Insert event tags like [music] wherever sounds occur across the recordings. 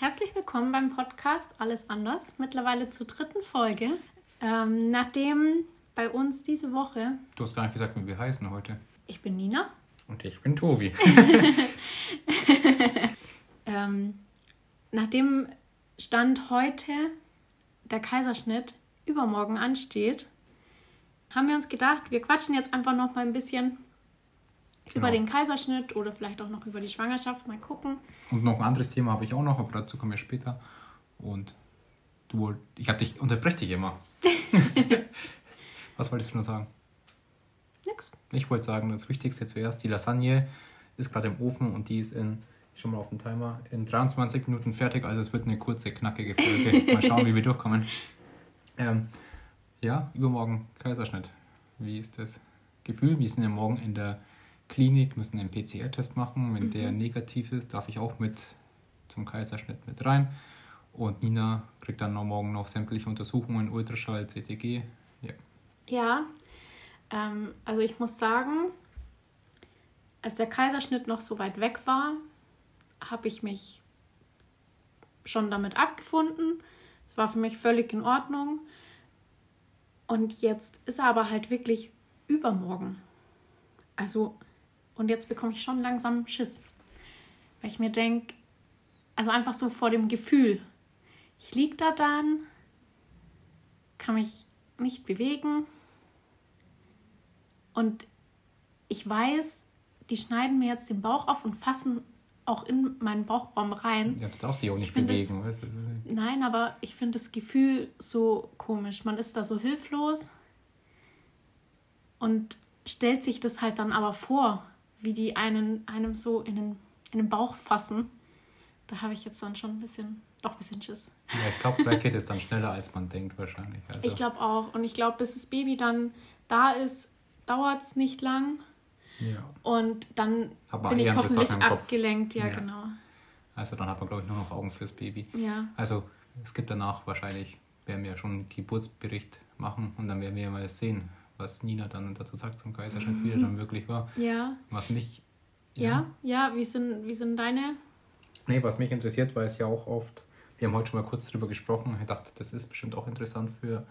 Herzlich willkommen beim Podcast Alles anders, mittlerweile zur dritten Folge. Ähm, nachdem bei uns diese Woche. Du hast gar nicht gesagt, wie wir heißen heute. Ich bin Nina. Und ich bin Tobi. [laughs] ähm, nachdem Stand heute der Kaiserschnitt übermorgen ansteht, haben wir uns gedacht, wir quatschen jetzt einfach noch mal ein bisschen genau. über den Kaiserschnitt oder vielleicht auch noch über die Schwangerschaft, mal gucken. Und noch ein anderes Thema habe ich auch noch, aber dazu kommen wir später. Und du, ich habe dich, unterbreche dich immer. [laughs] Was wolltest du noch sagen? Nix. Ich wollte sagen, das Wichtigste zuerst, die Lasagne ist gerade im Ofen und die ist in, schon mal auf dem Timer, in 23 Minuten fertig. Also es wird eine kurze, knackige Folge. [laughs] mal schauen, wie wir durchkommen. Ähm, ja, übermorgen Kaiserschnitt. Wie ist das Gefühl? Wir sind ja morgen in der Klinik, müssen einen PCR-Test machen. Wenn mhm. der negativ ist, darf ich auch mit zum Kaiserschnitt mit rein. Und Nina kriegt dann noch morgen noch sämtliche Untersuchungen, Ultraschall, CTG. Ja. Ja, ähm, also ich muss sagen, als der Kaiserschnitt noch so weit weg war, habe ich mich schon damit abgefunden. Es war für mich völlig in Ordnung. Und jetzt ist er aber halt wirklich übermorgen. Also, und jetzt bekomme ich schon langsam Schiss. Weil ich mir denke, also einfach so vor dem Gefühl. Ich liege da dann, kann mich nicht bewegen. Und ich weiß, die schneiden mir jetzt den Bauch auf und fassen auch in meinen Bauchraum rein. Ja, du darfst dich auch nicht bewegen. Das, weißt du? Nein, aber ich finde das Gefühl so komisch. Man ist da so hilflos und stellt sich das halt dann aber vor, wie die einen, einem so in den, in den Bauch fassen. Da habe ich jetzt dann schon ein bisschen, doch ein bisschen Schiss. Ja, ich glaube, vielleicht geht es dann schneller, als man denkt wahrscheinlich. Also. Ich glaube auch. Und ich glaube, bis das Baby dann da ist, dauert es nicht lang. Ja. Und dann bin ich hoffentlich abgelenkt, ja, ja, genau. Also dann hat man, glaube ich, nur noch Augen fürs Baby. Ja. Also es gibt danach wahrscheinlich, werden wir schon einen Geburtsbericht machen und dann werden wir mal sehen, was Nina dann dazu sagt zum Kaiserschnitt, [laughs] wie er dann wirklich war. Ja. Was mich. Ja, ja, ja wie, sind, wie sind deine? Nee, was mich interessiert, weil es ja auch oft, wir haben heute schon mal kurz drüber gesprochen, ich dachte, das ist bestimmt auch interessant für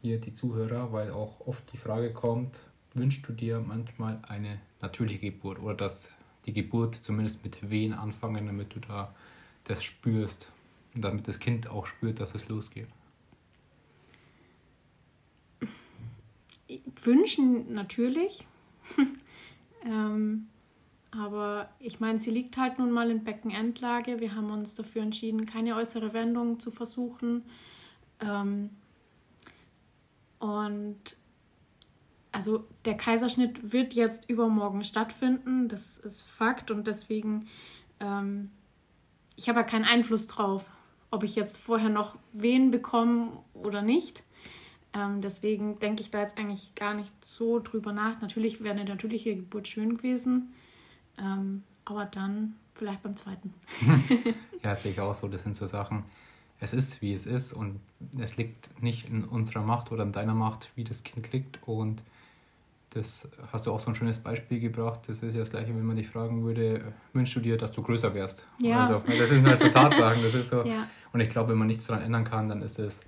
hier die Zuhörer, weil auch oft die Frage kommt, wünschst du dir manchmal eine natürliche Geburt oder dass die Geburt zumindest mit Wehen anfangen, damit du da das spürst und damit das Kind auch spürt, dass es losgeht? Wünschen natürlich. [laughs] ähm, aber ich meine, sie liegt halt nun mal in Beckenendlage. Wir haben uns dafür entschieden, keine äußere Wendung zu versuchen. Ähm, und also der Kaiserschnitt wird jetzt übermorgen stattfinden, das ist Fakt und deswegen, ähm, ich habe ja keinen Einfluss drauf, ob ich jetzt vorher noch Wehen bekomme oder nicht. Ähm, deswegen denke ich da jetzt eigentlich gar nicht so drüber nach. Natürlich wäre eine natürliche Geburt schön gewesen, ähm, aber dann vielleicht beim zweiten. [laughs] ja, sehe ich auch so. Das sind so Sachen. Es ist, wie es ist und es liegt nicht in unserer Macht oder in deiner Macht, wie das Kind liegt und das hast du auch so ein schönes Beispiel gebracht. Das ist ja das Gleiche, wenn man dich fragen würde, wünschst du dir, dass du größer wärst? Ja. Also, das sind halt so Tatsachen. Das ist so. [laughs] Ja. Und ich glaube, wenn man nichts daran ändern kann, dann ist es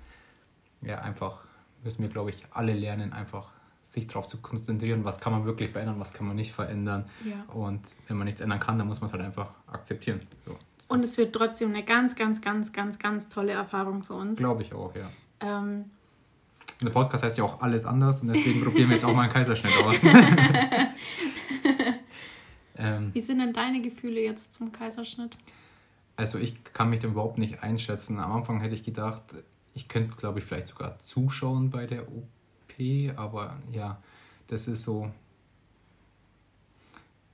ja einfach, müssen wir, glaube ich, alle lernen, einfach sich darauf zu konzentrieren, was kann man wirklich verändern, was kann man nicht verändern. Ja. Und wenn man nichts ändern kann, dann muss man es halt einfach akzeptieren. So. Und es wird trotzdem eine ganz, ganz, ganz, ganz, ganz tolle Erfahrung für uns. Glaube ich auch, ja. Ähm, der Podcast heißt ja auch alles anders und deswegen [laughs] probieren wir jetzt auch mal einen Kaiserschnitt aus. [laughs] ähm, Wie sind denn deine Gefühle jetzt zum Kaiserschnitt? Also ich kann mich da überhaupt nicht einschätzen. Am Anfang hätte ich gedacht, ich könnte, glaube ich, vielleicht sogar zuschauen bei der OP, aber ja, das ist so,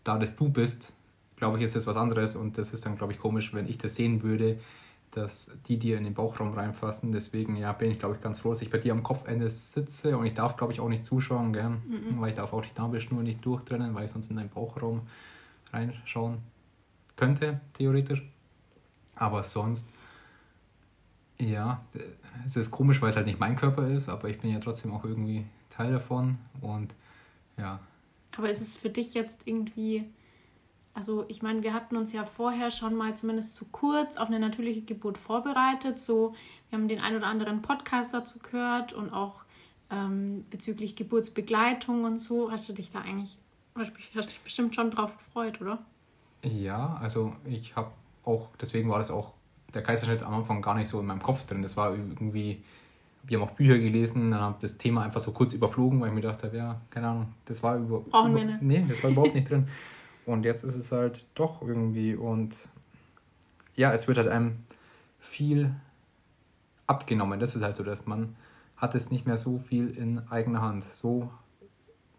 da das du bist, glaube ich, ist das was anderes und das ist dann, glaube ich, komisch, wenn ich das sehen würde, dass die dir in den Bauchraum reinfassen. Deswegen ja, bin ich, glaube ich, ganz froh, dass ich bei dir am Kopfende sitze und ich darf, glaube ich, auch nicht zuschauen, gell? Mhm. weil ich darf auch die Nabelschnur nicht durchtrennen, weil ich sonst in deinen Bauchraum reinschauen könnte, theoretisch. Aber sonst, ja, es ist komisch, weil es halt nicht mein Körper ist, aber ich bin ja trotzdem auch irgendwie Teil davon und ja. Aber ist es für dich jetzt irgendwie also ich meine, wir hatten uns ja vorher schon mal zumindest zu kurz auf eine natürliche Geburt vorbereitet. So, wir haben den ein oder anderen Podcast dazu gehört und auch ähm, bezüglich Geburtsbegleitung und so. Hast du dich da eigentlich, hast du dich bestimmt schon drauf gefreut, oder? Ja, also ich habe auch, deswegen war das auch der Kaiserschnitt am Anfang gar nicht so in meinem Kopf drin. Das war irgendwie, wir haben auch Bücher gelesen, dann habe das Thema einfach so kurz überflogen, weil ich mir dachte, ja, keine Ahnung, das war über, Brauchen über, wir nicht. Nee, das war überhaupt nicht [laughs] drin. Und jetzt ist es halt doch irgendwie und ja, es wird halt einem viel abgenommen. Das ist halt so, dass man hat es nicht mehr so viel in eigener Hand. So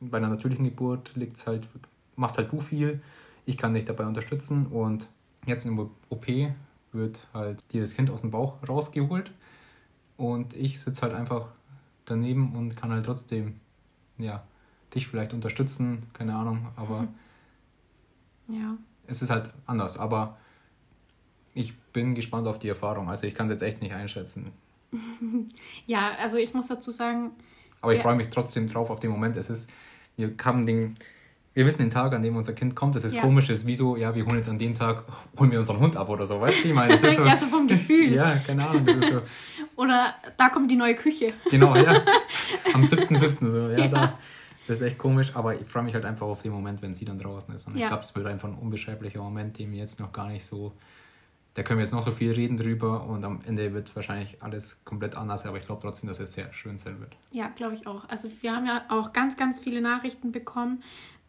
bei einer natürlichen Geburt liegt's halt, machst halt du viel, ich kann dich dabei unterstützen und jetzt im OP wird halt dir das Kind aus dem Bauch rausgeholt und ich sitze halt einfach daneben und kann halt trotzdem ja dich vielleicht unterstützen, keine Ahnung, aber mhm ja. Es ist halt anders, aber ich bin gespannt auf die Erfahrung. Also ich kann es jetzt echt nicht einschätzen. [laughs] ja, also ich muss dazu sagen. Aber ich freue mich trotzdem drauf auf den Moment. Es ist, wir haben den, wir wissen den Tag, an dem unser Kind kommt. Das ist ja. komisch, das ist wie so, ja, wir holen jetzt an dem Tag, holen wir unseren Hund ab oder so, weißt du? Ich meine, das ist [laughs] so, ja, so vom Gefühl. Ja, keine Ahnung. So. [laughs] oder da kommt die neue Küche. Genau, ja. [laughs] Am 7.7. so, ja, ja. da. Das ist echt komisch, aber ich freue mich halt einfach auf den Moment, wenn sie dann draußen ist. Und ja. ich glaube, es wird einfach ein unbeschreiblicher Moment, den wir jetzt noch gar nicht so. Da können wir jetzt noch so viel reden drüber und am Ende wird wahrscheinlich alles komplett anders, aber ich glaube trotzdem, dass es sehr schön sein wird. Ja, glaube ich auch. Also wir haben ja auch ganz, ganz viele Nachrichten bekommen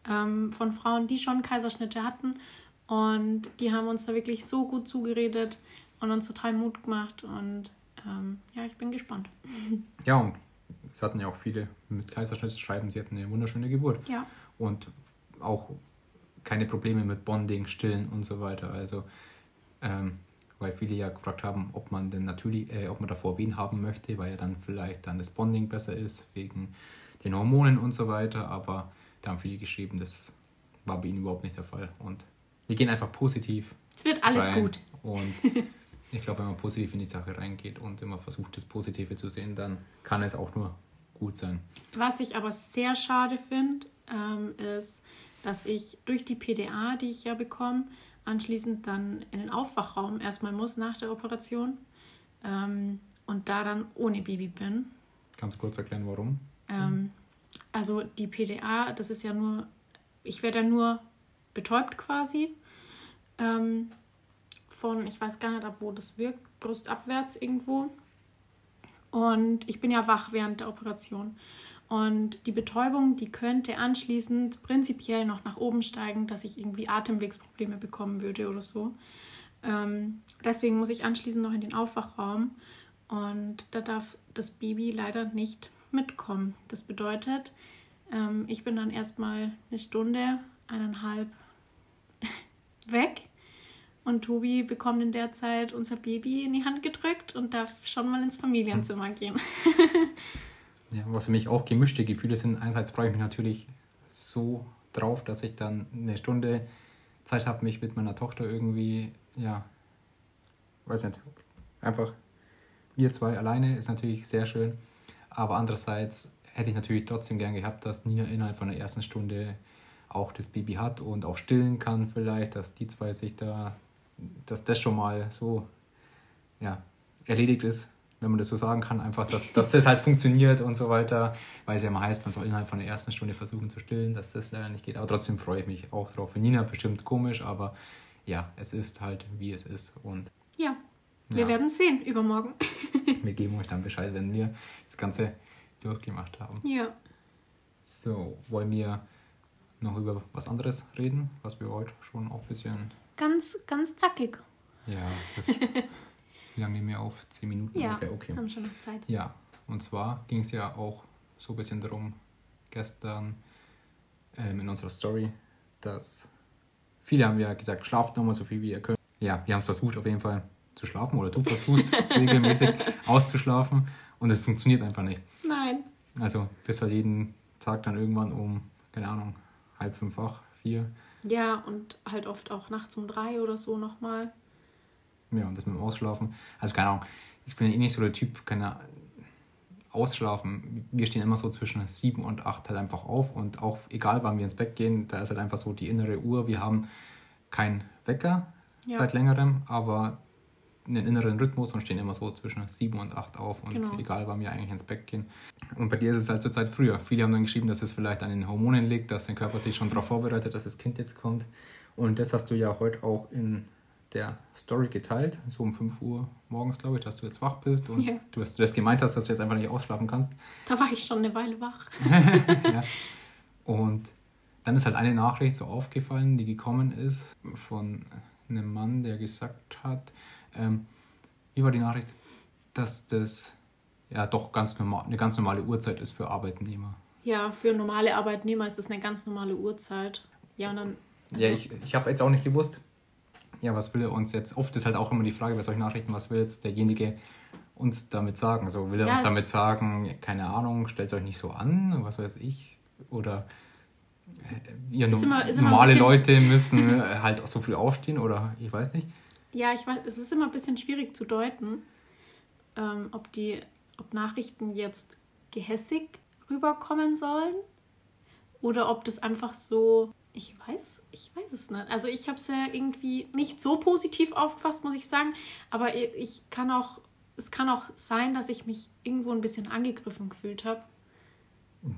ähm, von Frauen, die schon Kaiserschnitte hatten und die haben uns da wirklich so gut zugeredet und uns total Mut gemacht und ähm, ja, ich bin gespannt. [laughs] Ja, und es hatten ja auch viele mit Kaiserschnitt schreiben, sie hatten eine wunderschöne Geburt. Ja. Und auch keine Probleme mit Bonding, Stillen und so weiter. Also, ähm, weil viele ja gefragt haben, ob man denn natürlich, äh, ob man davor wen haben möchte, weil ja dann vielleicht dann das Bonding besser ist, wegen den Hormonen und so weiter. Aber da haben viele geschrieben, das war bei ihnen überhaupt nicht der Fall. Und wir gehen einfach positiv. Es wird alles rein. gut. Und [laughs] Ich glaube, wenn man positiv in die Sache reingeht und immer versucht, das Positive zu sehen, dann kann es auch nur gut sein. Was ich aber sehr schade finde, ähm, ist, dass ich durch die PDA, die ich ja bekomme, anschließend dann in den Aufwachraum erstmal muss nach der Operation ähm, und da dann ohne Baby bin. Kannst du kurz erklären, warum? Ähm, also die PDA, das ist ja nur, ich werde ja nur betäubt quasi. Ähm, von, ich weiß gar nicht, ab wo das wirkt, brustabwärts irgendwo. Und ich bin ja wach während der Operation. Und die Betäubung, die könnte anschließend prinzipiell noch nach oben steigen, dass ich irgendwie Atemwegsprobleme bekommen würde oder so. Ähm, deswegen muss ich anschließend noch in den Aufwachraum. Und da darf das Baby leider nicht mitkommen. Das bedeutet, ähm, ich bin dann erstmal eine Stunde, eineinhalb [laughs] weg und Tobi bekommt in der Zeit unser Baby in die Hand gedrückt und darf schon mal ins Familienzimmer gehen. [laughs] ja, was für mich auch gemischte Gefühle sind. Einerseits freue ich mich natürlich so drauf, dass ich dann eine Stunde Zeit habe, mich mit meiner Tochter irgendwie, ja, weiß nicht, einfach wir zwei alleine ist natürlich sehr schön. Aber andererseits hätte ich natürlich trotzdem gern gehabt, dass Nina innerhalb von der ersten Stunde auch das Baby hat und auch stillen kann vielleicht, dass die zwei sich da dass das schon mal so ja, erledigt ist, wenn man das so sagen kann, einfach, dass, dass das halt funktioniert und so weiter, weil es ja immer heißt, man soll innerhalb von der ersten Stunde versuchen zu stillen, dass das leider nicht geht. Aber trotzdem freue ich mich auch drauf. Für Nina bestimmt komisch, aber ja, es ist halt, wie es ist. Und wir ja. werden sehen übermorgen. [laughs] wir geben euch dann Bescheid, wenn wir das Ganze durchgemacht haben. Ja. So, wollen wir noch über was anderes reden, was wir heute schon auch ein bisschen ganz, ganz zackig. Ja, das, wie [laughs] lange nehmen wir auf? Zehn Minuten? Ja, okay, okay. haben schon noch Zeit. Ja, und zwar ging es ja auch so ein bisschen darum, gestern ähm, in unserer Story, dass viele haben ja gesagt, schlaft nochmal so viel wie ihr könnt. Ja, wir haben versucht auf jeden Fall zu schlafen oder du versuchst [laughs] regelmäßig auszuschlafen und es funktioniert einfach nicht. Nein. Also bist halt jeden Tag dann irgendwann um, keine Ahnung, halb fünf wach, vier ja, und halt oft auch nachts um drei oder so nochmal. Ja, und das mit dem Ausschlafen. Also keine Ahnung, ich bin ja eh nicht so der Typ, keine Ausschlafen. Wir stehen immer so zwischen sieben und acht halt einfach auf und auch egal wann wir ins Bett gehen, da ist halt einfach so die innere Uhr. Wir haben kein Wecker Ja. seit längerem, aber einen inneren Rhythmus und stehen immer so zwischen sieben und acht auf und Genau. egal, wann wir eigentlich ins Bett gehen. Und bei dir ist es halt zur Zeit früher. Viele haben dann geschrieben, dass es vielleicht an den Hormonen liegt, dass dein Körper sich schon darauf vorbereitet, dass das Kind jetzt kommt. Und das hast du ja heute auch in der Story geteilt, so um 5 Uhr morgens, glaube ich, dass du jetzt wach bist und Ja. du, hast, du das gemeint hast, dass du jetzt einfach nicht ausschlafen kannst. Da war ich schon eine Weile wach. [laughs] ja. Und dann ist halt eine Nachricht so aufgefallen, die gekommen ist von einem Mann, der gesagt hat, ähm, wie war die Nachricht, dass das ja doch ganz normal, eine ganz normale Uhrzeit ist für Arbeitnehmer. Ja, für normale Arbeitnehmer ist das eine ganz normale Uhrzeit. Ja, und dann. also- Ja, ich, ich habe jetzt auch nicht gewusst, ja, was will er uns jetzt, oft ist halt auch immer die Frage bei solchen Nachrichten, was will jetzt derjenige uns damit sagen? So, will er Ja, uns damit sagen, keine Ahnung, stellt euch nicht so an, was weiß ich, oder äh, ihr no- immer- normale Leute [laughs] müssen äh, halt so früh aufstehen oder ich weiß nicht. Ja, ich weiß, es ist immer ein bisschen schwierig zu deuten, ähm, ob die, ob Nachrichten jetzt gehässig rüberkommen sollen oder ob das einfach so, ich weiß, ich weiß es nicht. Also ich habe es ja irgendwie nicht so positiv aufgefasst, muss ich sagen, aber ich- kann auch, es kann auch sein, dass ich mich irgendwo ein bisschen angegriffen gefühlt habe.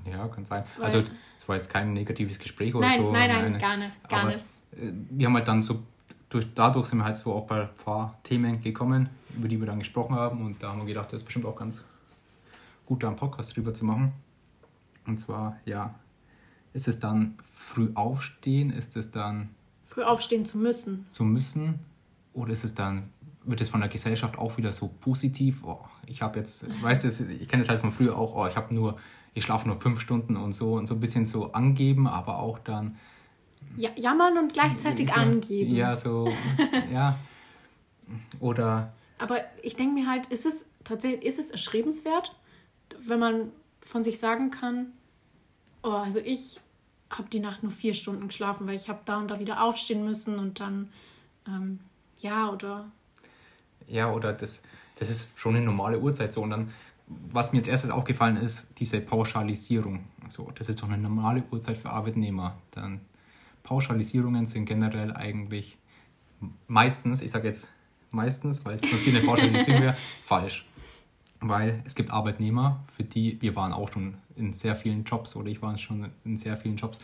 Ja, kann sein. Weil- also es war jetzt kein negatives Gespräch oder Nein, so. nein, nein, gar nicht, gar aber, nicht. äh, Wir haben halt dann so, durch, dadurch sind wir halt so auch bei ein paar Themen gekommen, über die wir dann gesprochen haben und da haben wir gedacht, das ist bestimmt auch ganz gut, da einen Podcast drüber zu machen. Und zwar, ja, ist es dann früh aufstehen, ist es dann Früh aufstehen zu müssen. zu müssen oder ist es dann, wird es von der Gesellschaft auch wieder so positiv, oh, ich habe jetzt, weißt du, ich kenne es halt von früher auch, oh, ich habe nur, ich schlafe nur fünf Stunden und so und so ein bisschen so angeben, aber auch dann Ja, jammern und gleichzeitig so, angeben. Ja, so, ja. Oder, Aber ich denke mir halt, ist es tatsächlich, ist es erstrebenswert, wenn man von sich sagen kann, oh, also ich habe die Nacht nur vier Stunden geschlafen, weil ich habe da und da wieder aufstehen müssen und dann, ähm, ja, oder ja, oder das, das ist schon eine normale Uhrzeit so. Und dann, was mir als erstes aufgefallen ist, diese Pauschalisierung. So, das ist doch eine normale Uhrzeit für Arbeitnehmer. Dann Pauschalisierungen sind generell eigentlich meistens, ich sage jetzt meistens, weil es sonst wie eine Pauschalisierung wäre, [laughs] falsch. Weil es gibt Arbeitnehmer, für die, wir waren auch schon in sehr vielen Jobs oder ich war schon in sehr vielen Jobs.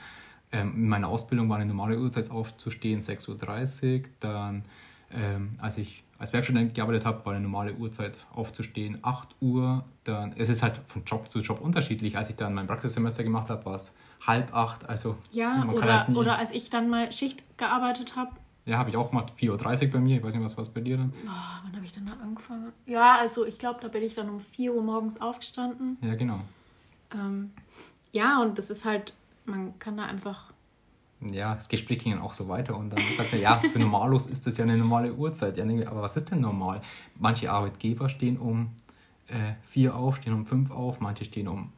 Ähm, in meiner Ausbildung war eine normale Uhrzeit aufzustehen, 6.30 Uhr. Dann, ähm, als ich als Werkstudent gearbeitet habe, war eine normale Uhrzeit aufzustehen, 8 Uhr. Dann, es ist halt von Job zu Job unterschiedlich. Als ich dann mein Praxissemester gemacht habe, war es halb acht. Also ja, oder, halt oder als ich dann mal Schicht gearbeitet habe, ja, habe ich auch gemacht, 4.30 Uhr bei mir. Ich weiß nicht, was war bei dir dann? oh, wann habe ich dann da angefangen? Ja, also ich glaube, da bin ich dann um 4 Uhr morgens aufgestanden. Ja, genau. Ähm, ja, und das ist halt, man kann da einfach ja, das Gespräch ging dann auch so weiter und dann sagt er, ja, für Normalos ist das ja eine normale Uhrzeit. Ja, aber was ist denn normal? Manche Arbeitgeber stehen um äh, vier auf, stehen um fünf auf, manche stehen um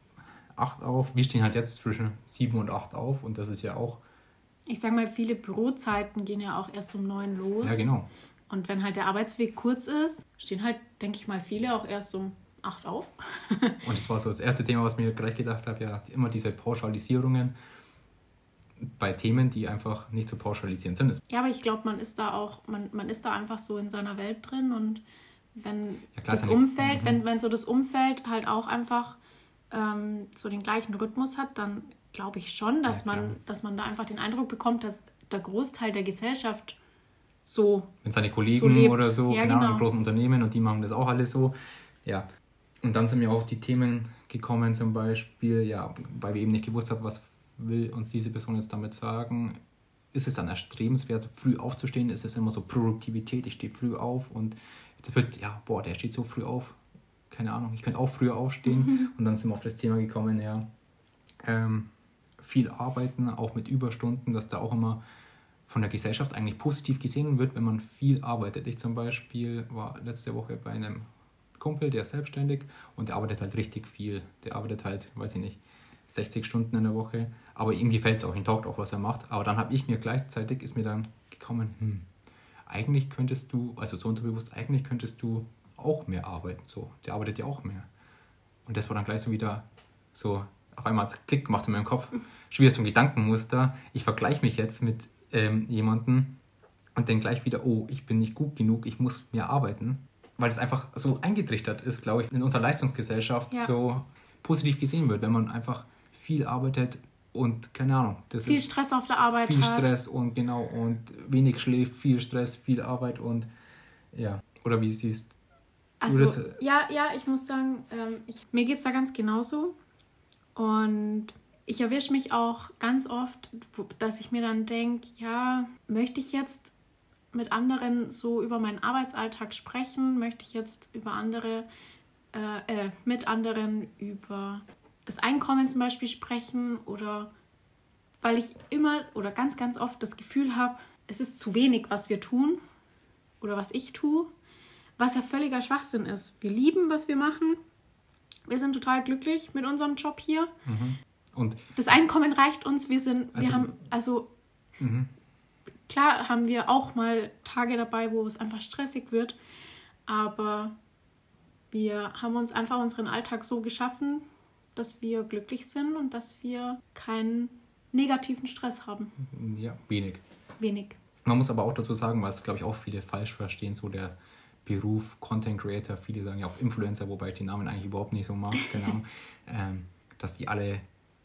acht auf. Wir stehen halt jetzt zwischen sieben und acht auf und das ist ja auch, Ich sag mal, viele Bürozeiten gehen ja auch erst um neun los. ja genau. Und wenn halt der Arbeitsweg kurz ist, stehen halt, denke ich mal, viele auch erst um acht auf. [laughs] Und das war so das erste Thema, was mir gleich gedacht habe, ja, immer diese Pauschalisierungen bei Themen, die einfach nicht zu pauschalisieren sind. Ja, aber ich glaube, man ist da auch, man, man ist da einfach so in seiner Welt drin und wenn Ja, klar, das Umfeld, Mhm. wenn, wenn so das Umfeld halt auch einfach ähm, so den gleichen Rhythmus hat, dann glaube ich schon, dass Ja, man, dass man da einfach den Eindruck bekommt, dass der Großteil der Gesellschaft so Wenn seine Kollegen So oder so, Ja, genau, genau. in großen Unternehmen und die machen das auch alle so. Ja. Und dann sind mir auch die Themen gekommen, zum Beispiel, ja, weil wir eben nicht gewusst haben, was will uns diese Person jetzt damit sagen. Ist es dann erstrebenswert, früh aufzustehen? Ist es immer so Produktivität, ich stehe früh auf und es wird, ja, boah, der steht so früh auf. Keine Ahnung, ich könnte auch früher aufstehen. Und dann sind wir auf das Thema gekommen, ja, ähm, viel arbeiten, auch mit Überstunden, dass da auch immer von der Gesellschaft eigentlich positiv gesehen wird, wenn man viel arbeitet. Ich zum Beispiel war letzte Woche bei einem Kumpel, der ist selbstständig und der arbeitet halt richtig viel. Der arbeitet halt, weiß ich nicht, 60 Stunden in der Woche, aber ihm gefällt es auch, ihm taugt auch, was er macht. Aber dann habe ich mir gleichzeitig, ist mir dann gekommen, hm, eigentlich könntest du, also so unterbewusst, eigentlich könntest du auch mehr arbeiten. So, der arbeitet ja auch mehr. Und das war dann gleich so wieder so, auf einmal hat es Klick gemacht in meinem Kopf. Schon wieder so ein Gedankenmuster. Ich vergleiche mich jetzt mit ähm, jemandem, und denke gleich wieder, oh, ich bin nicht gut genug, ich muss mehr arbeiten. Weil es einfach so eingetrichtert ist, glaube ich, in unserer Leistungsgesellschaft Ja. so positiv gesehen wird, wenn man einfach viel arbeitet und keine Ahnung. Das Viel Stress auf der Arbeit viel hat. Stress und genau und wenig schläft, viel Stress, viel Arbeit und ja. Oder wie siehst Also, das- ja, ja, ich muss sagen, ähm, ich, mir geht es da ganz genauso. Und ich erwische mich auch ganz oft, dass ich mir dann denke, ja, möchte ich jetzt mit anderen so über meinen Arbeitsalltag sprechen? Möchte ich jetzt über andere, äh, äh, mit anderen über das Einkommen zum Beispiel sprechen? Oder weil ich immer oder ganz, ganz oft das Gefühl habe, es ist zu wenig, was wir tun oder was ich tue, was ja völliger Schwachsinn ist. Wir lieben, was wir machen. Wir sind total glücklich mit unserem Job hier. und Das Einkommen reicht uns. Wir sind, Also- wir haben, also klar haben wir auch mal Tage dabei, wo es einfach stressig wird, aber wir haben uns einfach unseren Alltag so geschaffen, dass wir glücklich sind und dass wir keinen negativen Stress haben. ja, wenig. Wenig. Man muss aber auch dazu sagen, was glaube ich auch viele falsch verstehen, so der Beruf Content Creator, viele sagen ja auch Influencer, wobei ich den Namen eigentlich überhaupt nicht so mag, Ahnung, [laughs] ähm, dass die alle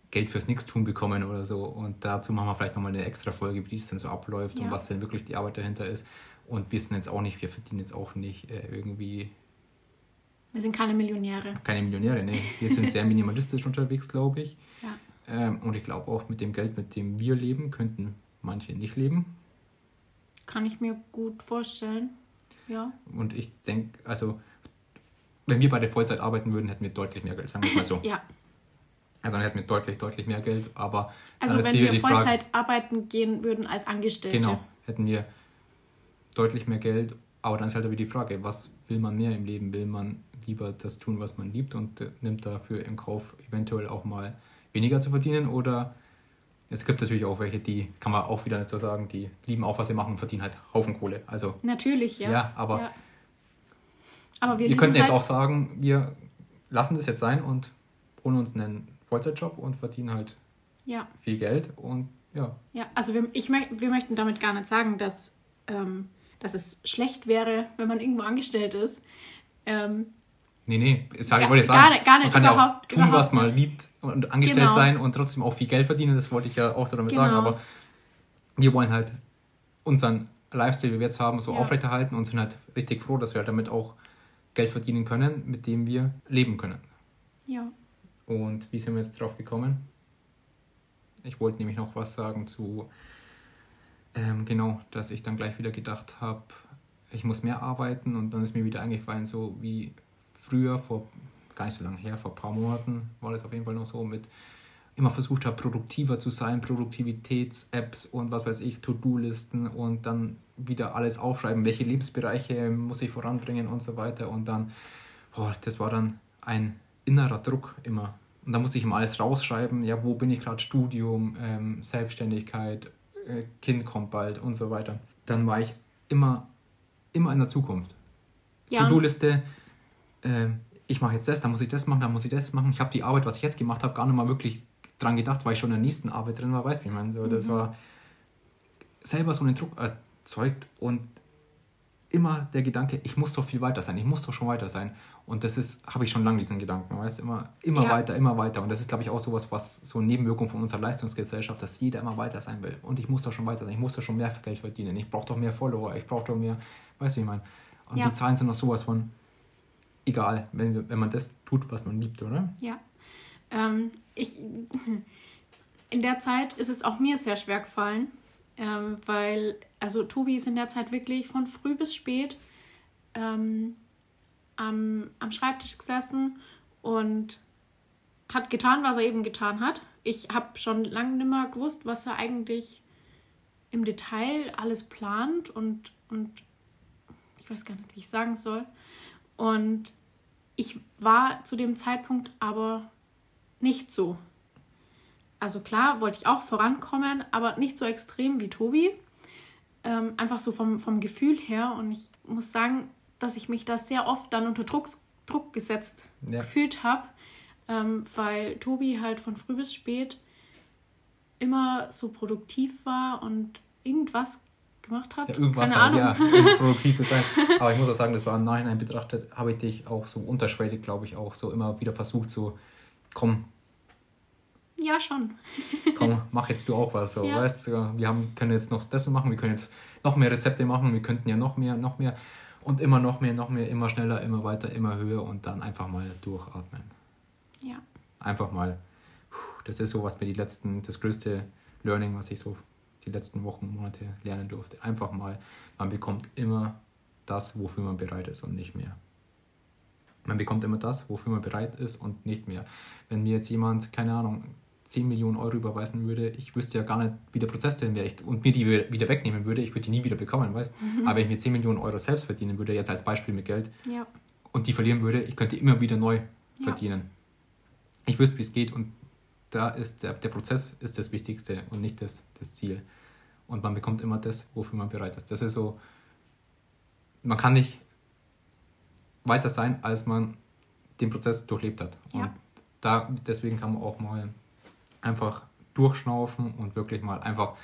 Geld fürs Nichtstun bekommen oder so. Und dazu machen wir vielleicht nochmal eine extra Folge, wie das denn so abläuft Ja. und was denn wirklich die Arbeit dahinter ist. Und wir sind jetzt auch nicht, wir verdienen jetzt auch nicht äh, irgendwie Wir sind keine Millionäre. keine Millionäre, ne? Wir sind sehr minimalistisch unterwegs, glaube ich. Ja. Ähm, und ich glaube auch mit dem Geld, mit dem wir leben, könnten manche nicht leben. Kann ich mir gut vorstellen. Ja. Und ich denke, also, wenn wir beide Vollzeit arbeiten würden, hätten wir deutlich mehr Geld, sagen wir mal so. Ja. Also, dann hätten wir deutlich, deutlich mehr Geld, aber Also wenn wir die Frage- Vollzeit arbeiten gehen würden als Angestellte. Genau, hätten wir deutlich mehr Geld, aber dann ist halt wieder die Frage, was will man mehr im Leben? Will man lieber das tun, was man liebt und äh, nimmt dafür in Kauf, eventuell auch mal weniger zu verdienen? Oder es gibt natürlich auch welche, die, kann man auch wieder nicht so sagen, die lieben auch, was sie machen und verdienen halt Haufen Kohle. Also, Natürlich, ja. Ja, aber- Ja. Aber wir, wir, könnten jetzt halt, auch sagen, wir lassen das jetzt sein und holen uns einen Vollzeitjob und verdienen halt Ja, viel Geld und ja, ja. Also wir, ich wir möchten damit gar nicht sagen, dass, ähm, dass es schlecht wäre, wenn man irgendwo angestellt ist. Ähm, Nee, nee, das wollte Gar- ich sagen. gar nicht- gar nicht, man kann ja auch überhaupt- tun, was man liebt und angestellt Genau. sein und trotzdem auch viel Geld verdienen. Das wollte ich ja auch so damit sagen. Genau. Aber wir wollen halt unseren Lifestyle, wie wir jetzt haben, so Ja. aufrechterhalten und sind halt richtig froh, dass wir halt damit auch Geld verdienen können, mit dem wir leben können. ja. Und wie sind wir jetzt drauf gekommen? Ich wollte nämlich noch was sagen zu, ähm, genau, dass ich dann gleich wieder gedacht habe, ich muss mehr arbeiten und dann ist mir wieder eingefallen, so wie früher, vor gar nicht so lange her, vor ein paar Monaten war das auf jeden Fall noch so mit, immer versucht habe, produktiver zu sein, Produktivitäts-Apps und was weiß ich, To-Do-Listen und dann wieder alles aufschreiben, welche Lebensbereiche muss ich voranbringen und so weiter und dann, boah, das war dann ein innerer Druck immer. Und da musste ich immer alles rausschreiben, ja, wo bin ich gerade, Studium, ähm, Selbstständigkeit, äh, Kind kommt bald und so weiter. Dann war ich immer, immer in der Zukunft. Ja, To-Do-Liste, äh, ich mache jetzt das, dann muss ich das machen, dann muss ich das machen. Ich habe die Arbeit, was ich jetzt gemacht habe, gar nicht mal wirklich dran gedacht, weil ich schon in der nächsten Arbeit drin war, weißt du, wie ich meine? So, Mhm. Das war selber so einen Druck erzeugt und immer der Gedanke, ich muss doch viel weiter sein, ich muss doch schon weiter sein. Und das ist, habe ich schon lange diesen Gedanken, weißt du, immer, immer Ja. weiter, immer weiter. Und das ist, glaube ich, auch sowas, was so eine Nebenwirkung von unserer Leistungsgesellschaft, dass jeder immer weiter sein will. Und ich muss doch schon weiter sein, ich muss doch schon mehr Geld verdienen, ich brauche doch mehr Follower, ich brauche doch mehr, weißt du, wie ich meine? Und Ja. die Zahlen sind doch sowas von egal, wenn, wenn man das tut, was man liebt, oder? Ja. Ähm, ich, [laughs] in der Zeit ist es auch mir sehr schwer gefallen, ähm, weil, also Tobi ist in der Zeit wirklich von früh bis spät ähm, am, am Schreibtisch gesessen und hat getan, was er eben getan hat. Ich habe schon lange nicht mehr gewusst, was er eigentlich im Detail alles plant und, und ich weiß gar nicht, wie ich sagen soll. Und ich war zu dem Zeitpunkt aber nicht so. Also klar, wollte ich auch vorankommen, aber nicht so extrem wie Tobi. Ähm, einfach so vom, vom Gefühl her. Und ich muss sagen, dass ich mich da sehr oft dann unter Druck, Druck gesetzt Ja. gefühlt habe, ähm, weil Tobi halt von früh bis spät immer so produktiv war und irgendwas gemacht hat. Ja, irgendwas Keine halt, Ahnung. ja, [laughs] produktiv zu sein. Aber ich muss auch sagen, das war im Nachhinein betrachtet, habe ich dich auch so unterschwellig, glaube ich, auch so immer wieder versucht, so, komm, Ja, schon. [laughs] komm, mach jetzt du auch was. So, Ja. weißt du, wir haben, können jetzt noch das machen, wir können jetzt noch mehr Rezepte machen, wir könnten ja noch mehr, noch mehr und immer noch mehr, noch mehr, immer schneller, immer weiter, immer höher und dann einfach mal durchatmen. Ja. Einfach mal, das ist so, was mir die letzten, das größte Learning, was ich so die letzten Wochen, Monate lernen durfte. Einfach mal, man bekommt immer das, wofür man bereit ist und nicht mehr. Man bekommt immer das, wofür man bereit ist und nicht mehr. Wenn mir jetzt jemand, keine Ahnung, 10 Millionen Euro überweisen würde, ich wüsste ja gar nicht, wie der Prozess denn wäre und mir die wieder wegnehmen würde, ich würde die nie wieder bekommen, weißt Aber wenn ich mir 10 Millionen Euro selbst verdienen würde, jetzt als Beispiel mit Geld, Ja. und die verlieren würde, ich könnte immer wieder neu Ja. verdienen. Ich wüsste, wie es geht und da ist der, der Prozess ist das Wichtigste und nicht das, das Ziel. Und man bekommt immer das, wofür man bereit ist. Das ist so, man kann nicht weiter sein, als man den Prozess durchlebt hat. Ja. Und da, deswegen kann man auch mal einfach durchschnaufen und wirklich mal einfach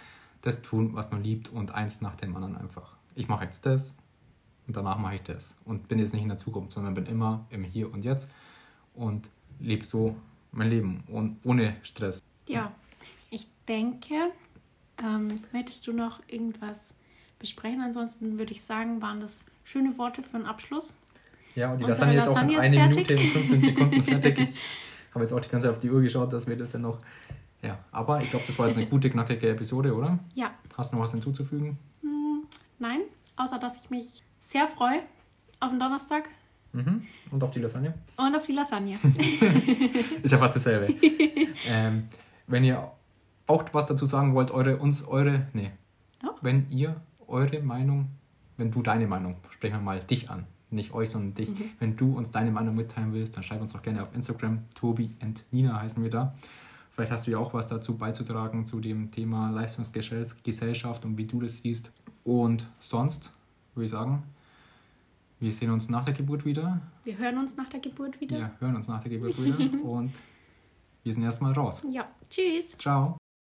das tun, was man liebt und eins nach dem anderen einfach. Ich mache jetzt das und danach mache ich das und bin jetzt nicht in der Zukunft, sondern bin immer im Hier und Jetzt und lebe so mein Leben und ohne Stress. Ja. Ich denke, ähm, möchtest du noch irgendwas besprechen? Ansonsten würde ich sagen, waren das schöne Worte für einen Abschluss. Ja, und die Unsere Lasagne ist auch in Lasagne ist eine fertig. Minute und 15 Sekunden fertig. [laughs] Ich habe jetzt auch die ganze Zeit auf die Uhr geschaut, dass wir das ja noch. Ja, aber ich glaube, das war jetzt eine gute, knackige Episode, oder? Ja. Hast du noch was hinzuzufügen? Hm, nein, außer dass ich mich sehr freue auf den Donnerstag Mhm. Und auf die Lasagne? und auf die Lasagne. [laughs] Ist ja fast dasselbe. [laughs] ähm, wenn ihr auch was dazu sagen wollt, eure, uns, eure, nee. Doch. Wenn ihr eure Meinung, wenn du deine Meinung, sprechen wir mal dich an, nicht euch, sondern dich. Wenn du uns deine Meinung mitteilen willst, dann schreib uns doch gerne auf Instagram. Tobi und Nina heißen wir da. Vielleicht hast du ja auch was dazu beizutragen zu dem Thema Leistungsgesellschaft und wie du das siehst. Und sonst würde ich sagen, wir sehen uns nach der Geburt wieder. Wir hören uns nach der Geburt wieder. Wir hören uns nach der Geburt wieder. [laughs] und wir sind erstmal raus. ja. Tschüss. Ciao.